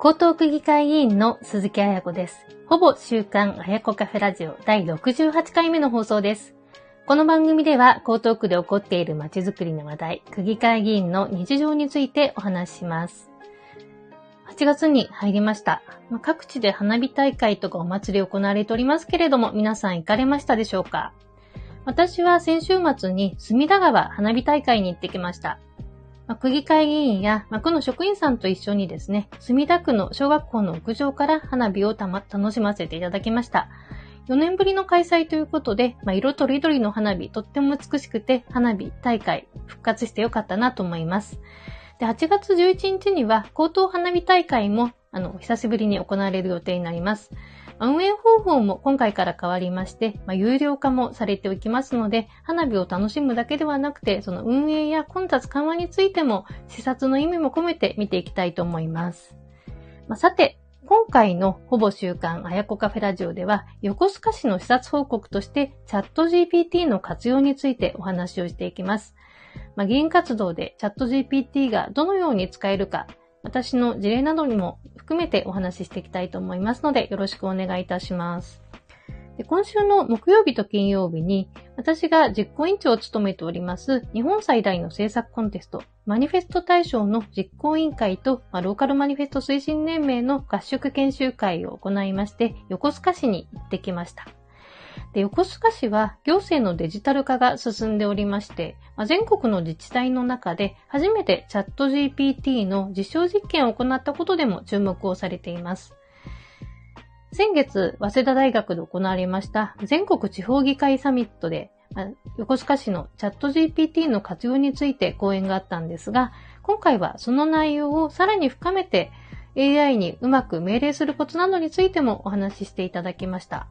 江東区議会議員の鈴木彩子です。ほぼ週刊彩子カフェラジオ第68回目の放送です。この番組では江東区で起こっている街づくりの話題、区議会議員の日常についてお話しします。8月に入りました。各地で花火大会とかお祭り行われておりますけれども、皆さん行かれましたでしょうか？私は先週末に隅田川花火大会に行ってきました。まあ、区議会議員や、まあ、区の職員さんと一緒にですね、墨田区の小学校の屋上から花火をたま、楽しませていただきました。4年ぶりの開催ということで、まあ、色とりどりの花火、とっても美しくて、花火大会復活してよかったなと思います。で、8月11日には、高等花火大会も、あの、久しぶりに行われる予定になります。運営方法も今回から変わりまして、まあ、有料化もされておきますので、花火を楽しむだけではなくて、その運営や混雑緩和についても、視察の意味も込めて見ていきたいと思います。まあ、さて、今回のほぼ週刊あやこカフェラジオでは、横須賀市の視察報告としてチャット GPT の活用についてお話をしていきます。まあ、議員活動でチャット GPT がどのように使えるか、私の事例などにも含めてお話ししていきたいと思いますので、よろしくお願いいたします。で今週の木曜日と金曜日に、私が実行委員長を務めております、日本最大の政策コンテスト、マニフェスト大賞の実行委員会と、まあ、ローカルマニフェスト推進連盟の合宿研修会を行いまして、横須賀市に行ってきました。で横須賀市は行政のデジタル化が進んでおりまして、まあ、全国の自治体の中で初めてチャット GPT の実証実験を行ったことでも注目をされています。先月、早稲田大学で行われました全国地方議会サミットで、あ横須賀市のチャット GPT の活用について講演があったんですが、今回はその内容をさらに深めて AI にうまく命令するコツなどについてもお話ししていただきました。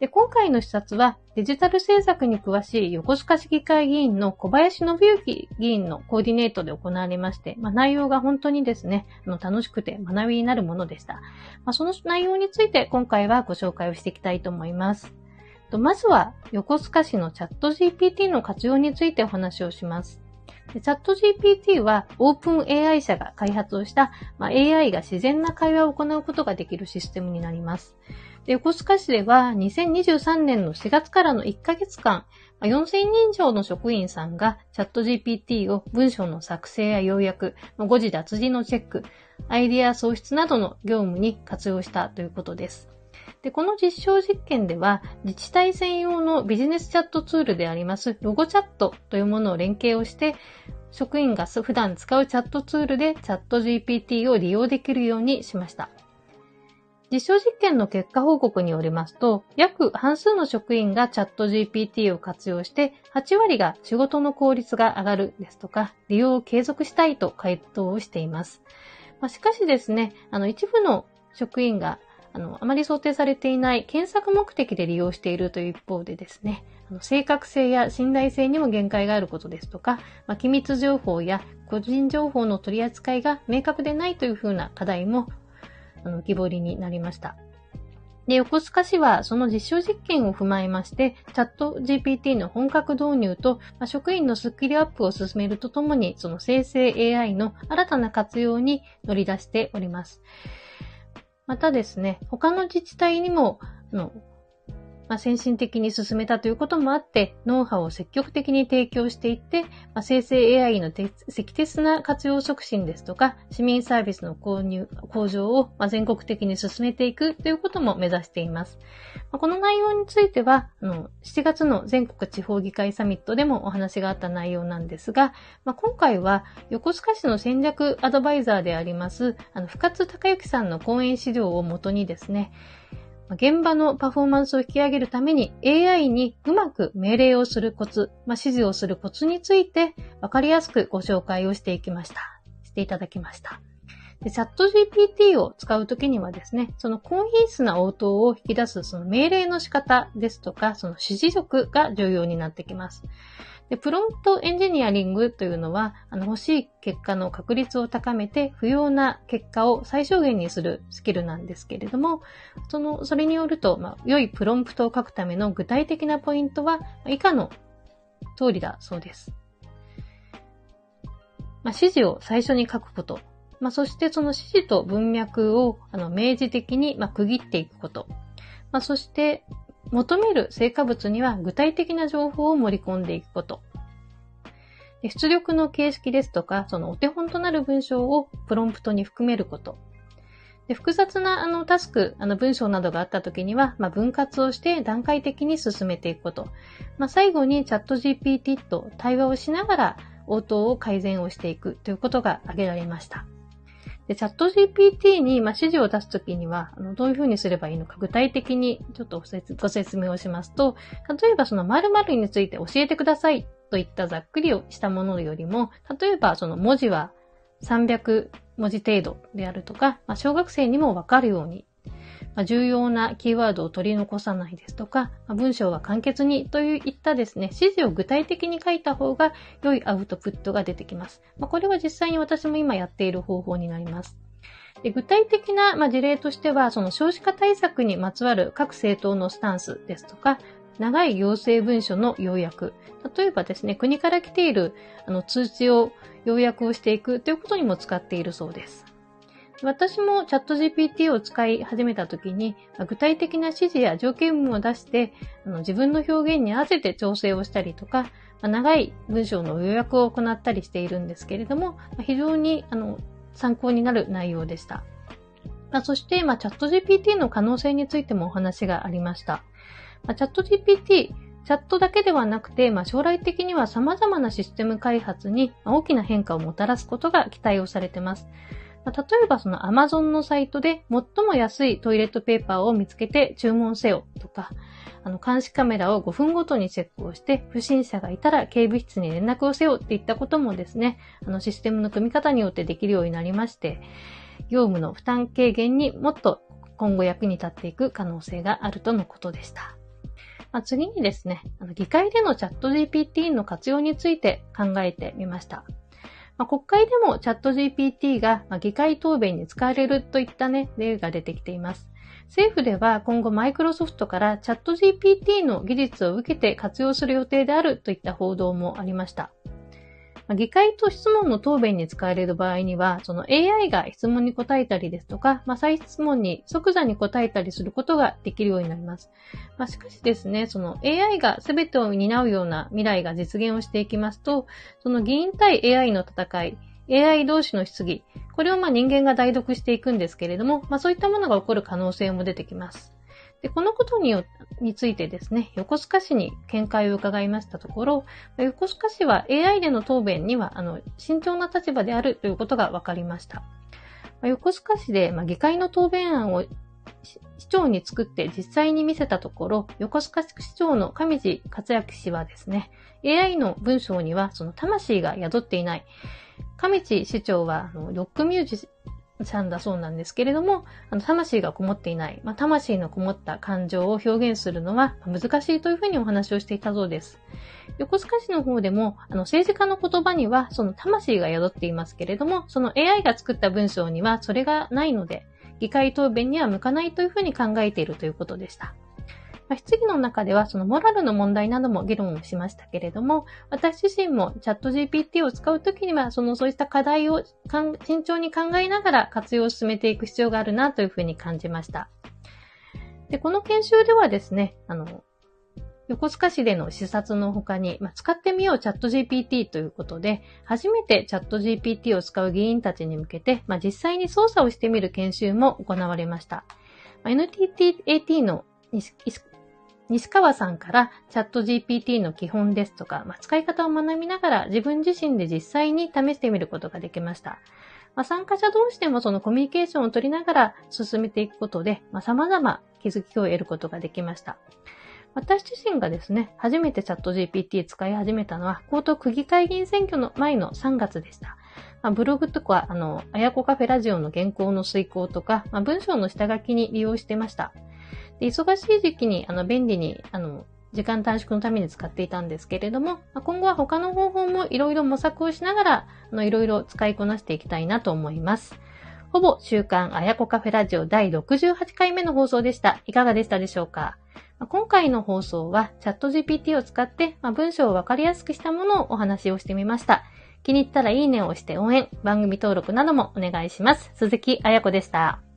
で、今回の視察はデジタル政策に詳しい横須賀市議会議員の小林信之議員のコーディネートで行われまして、まあ、内容が本当にですね、あの楽しくて学びになるものでした。まあ、その内容について今回はご紹介をしていきたいと思います。とまずは、横須賀市のチャット GPT の活用についてお話をします。チャット GPT はオープン AI 社が開発をした、まあ、AI が自然な会話を行うことができるシステムになります。で横須賀市では2023年の4月からの1ヶ月間、4000人以上の職員さんがチャット GPT を文章の作成や要約、誤字脱字のチェック、アイディア創出などの業務に活用したということです。で、この実証実験では、自治体専用のビジネスチャットツールでありますロゴチャットというものを連携をして、職員が普段使うチャットツールでチャット GPT を利用できるようにしました。実証実験の結果報告によりますと、約半数の職員がチャット GPT を活用して、8割が仕事の効率が上がるですとか、利用を継続したいと回答をしています。まあ、しかしですね、あの一部の職員があの、あまり想定されていない検索目的で利用しているという一方でですね、あの正確性や信頼性にも限界があることですとか、まあ、機密情報や個人情報の取り扱いが明確でないというふうな課題もあの、浮き彫りになりました。で、横須賀市はその実証実験を踏まえまして、チャット GPT の本格導入と、まあ、職員のスッキリアップを進めるとともに、その生成 AI の新たな活用に乗り出しております。またですね、他の自治体にも、あのまあ、先進的に進めたということもあって、ノウハウを積極的に提供していって、まあ、生成 AI の適切な活用促進ですとか、市民サービスの購入、向上を、ま全国的に進めていくということも目指しています。まあ、この内容については、あの、7月の全国地方議会サミットでもお話があった内容なんですが、まあ、今回は横須賀市の戦略アドバイザーであります、あの、深津隆之さんの講演資料をもとにですね、現場のパフォーマンスを引き上げるために AI にうまく命令をするコツ、まあ、指示をするコツについて分かりやすくご紹介をしていきました。していただきました。で、チャット GPT を使うときにはですね、その高品質な応答を引き出すその命令の仕方ですとか、その指示力が重要になってきます。で、プロンプトエンジニアリングというのは、あの、欲しい結果の確率を高めて、不要な結果を最小限にするスキルなんですけれども、その、それによると、まあ、良いプロンプトを書くための具体的なポイントは、以下の通りだそうです。まあ、指示を最初に書くこと。まあ、そしてその指示と文脈をあの明示的に、まあ、区切っていくこと。まあ、そして求める成果物には具体的な情報を盛り込んでいくこと。出力の形式ですとか、そのお手本となる文章をプロンプトに含めること。で複雑なあのタスク、あの文章などがあった時には、まあ、分割をして段階的に進めていくこと。まあ、最後にチャット GPT と対話をしながら応答を改善をしていくということが挙げられました。で、チャット GPT に、まあ、指示を出すときには、あの、どういうふうにすればいいのか、具体的にちょっとご説明をしますと、例えばその〇〇について教えてくださいといったざっくりをしたものよりも、例えばその文字は300文字程度であるとか、まあ、小学生にもわかるようにま、重要なキーワードを取り残さないですとか、ま、文章は簡潔にといったですね、指示を具体的に書いた方が良いアウトプットが出てきます。ま、これは実際に私も今やっている方法になります。で具体的な、ま事例としては、その少子化対策にまつわる各政党のスタンスですとか、長い行政文書の要約。例えばですね、国から来ているあの通知を要約をしていくということにも使っているそうです。私もチャット GPT を使い始めた時に、具体的な指示や条件を出して、あの自分の表現に合わせて調整をしたりとか、長い文章の予約を行ったりしているんですけれども、非常にあの参考になる内容でした。そして、まあ、チャット GPT の可能性についてもお話がありました。まあ、チャット GPT、チャットだけではなくて、まあ、将来的には様々なシステム開発に大きな変化をもたらすことが期待をされていますます。例えばその Amazon のサイトで最も安いトイレットペーパーを見つけて注文せよとか、あの監視カメラを5分ごとにチェックをして、不審者がいたら警備室に連絡をせよっていったこともですね、あのシステムの組み方によってできるようになりまして、業務の負担軽減にもっと今後役に立っていく可能性があるとのことでした。まあ、次にですね、あの議会でのチャット GPT の活用について考えてみました。まあ、国会でもチャット GPT が議会答弁に使われるといったね、例が出てきています。政府では今後マイクロソフトからチャット GPT の技術を受けて活用する予定であるといった報道もありました。議会と質問の答弁に使われる場合には、その AI が質問に答えたりですとか、まあ、再質問に即座に答えたりすることができるようになります。まあ、しかしですね、その AI が全てを担うような未来が実現をしていきますと、その議員対 AI の戦い、AI 同士の質疑、これをま人間が代読していくんですけれども、まあ、そういったものが起こる可能性も出てきます。で、このことによ、についてですね、横須賀市に見解を伺いましたところ、横須賀市は AI での答弁には、あの、慎重な立場であるということが分かりました。横須賀市で、まあ、議会の答弁案を市長に作って実際に見せたところ、横須賀市長の上地克明氏はですね、AI の文章にはその魂が宿っていない。上地市長はロックミュージさんだそうなんですけれども、あの、魂がこもっていない、まあ、魂のこもった感情を表現するのは難しいというふうにお話をしていたそうです。横須賀市の方でも、あの、政治家の言葉には、その魂が宿っていますけれども、その AI が作った文章にはそれがないので、議会答弁には向かないというふうに考えているということでした。まあ、質疑の中ではそのモラルの問題なども議論をしましたけれども、私自身もチャット GPT を使うときには、そのそういった課題を慎重に考えながら活用を進めていく必要があるなというふうに感じました。で、この研修ではですね、あの、横須賀市での視察の他に、まあ、使ってみようチャット GPT ということで、初めてチャット GPT を使う議員たちに向けて、まあ、実際に操作をしてみる研修も行われました。まあ、NTT-AT の西川さんからチャット GPT の基本ですとか、まあ、使い方を学びながら自分自身で実際に試してみることができました。まあ、参加者同士でもそのコミュニケーションを取りながら進めていくことで、まあ、様々気づきを得ることができました。私自身がですね、初めてチャット GPT 使い始めたのは、高等区議会議員選挙の前の3月でした。まあ、ブログとか、あの、あやこカフェラジオの原稿の遂行とか、まあ、文章の下書きに利用してました。で忙しい時期にあの便利にあの時間短縮のために使っていたんですけれども、今後は他の方法もいろいろ模索をしながら、いろいろ使いこなしていきたいなと思います。ほぼ週刊あやこカフェラジオ第68回目の放送でした。いかがでしたでしょうか？今回の放送はチャット GPT を使って文章をわかりやすくしたものをお話をしてみました。気に入ったらいいねを押して応援、番組登録などもお願いします。鈴木彩子でした。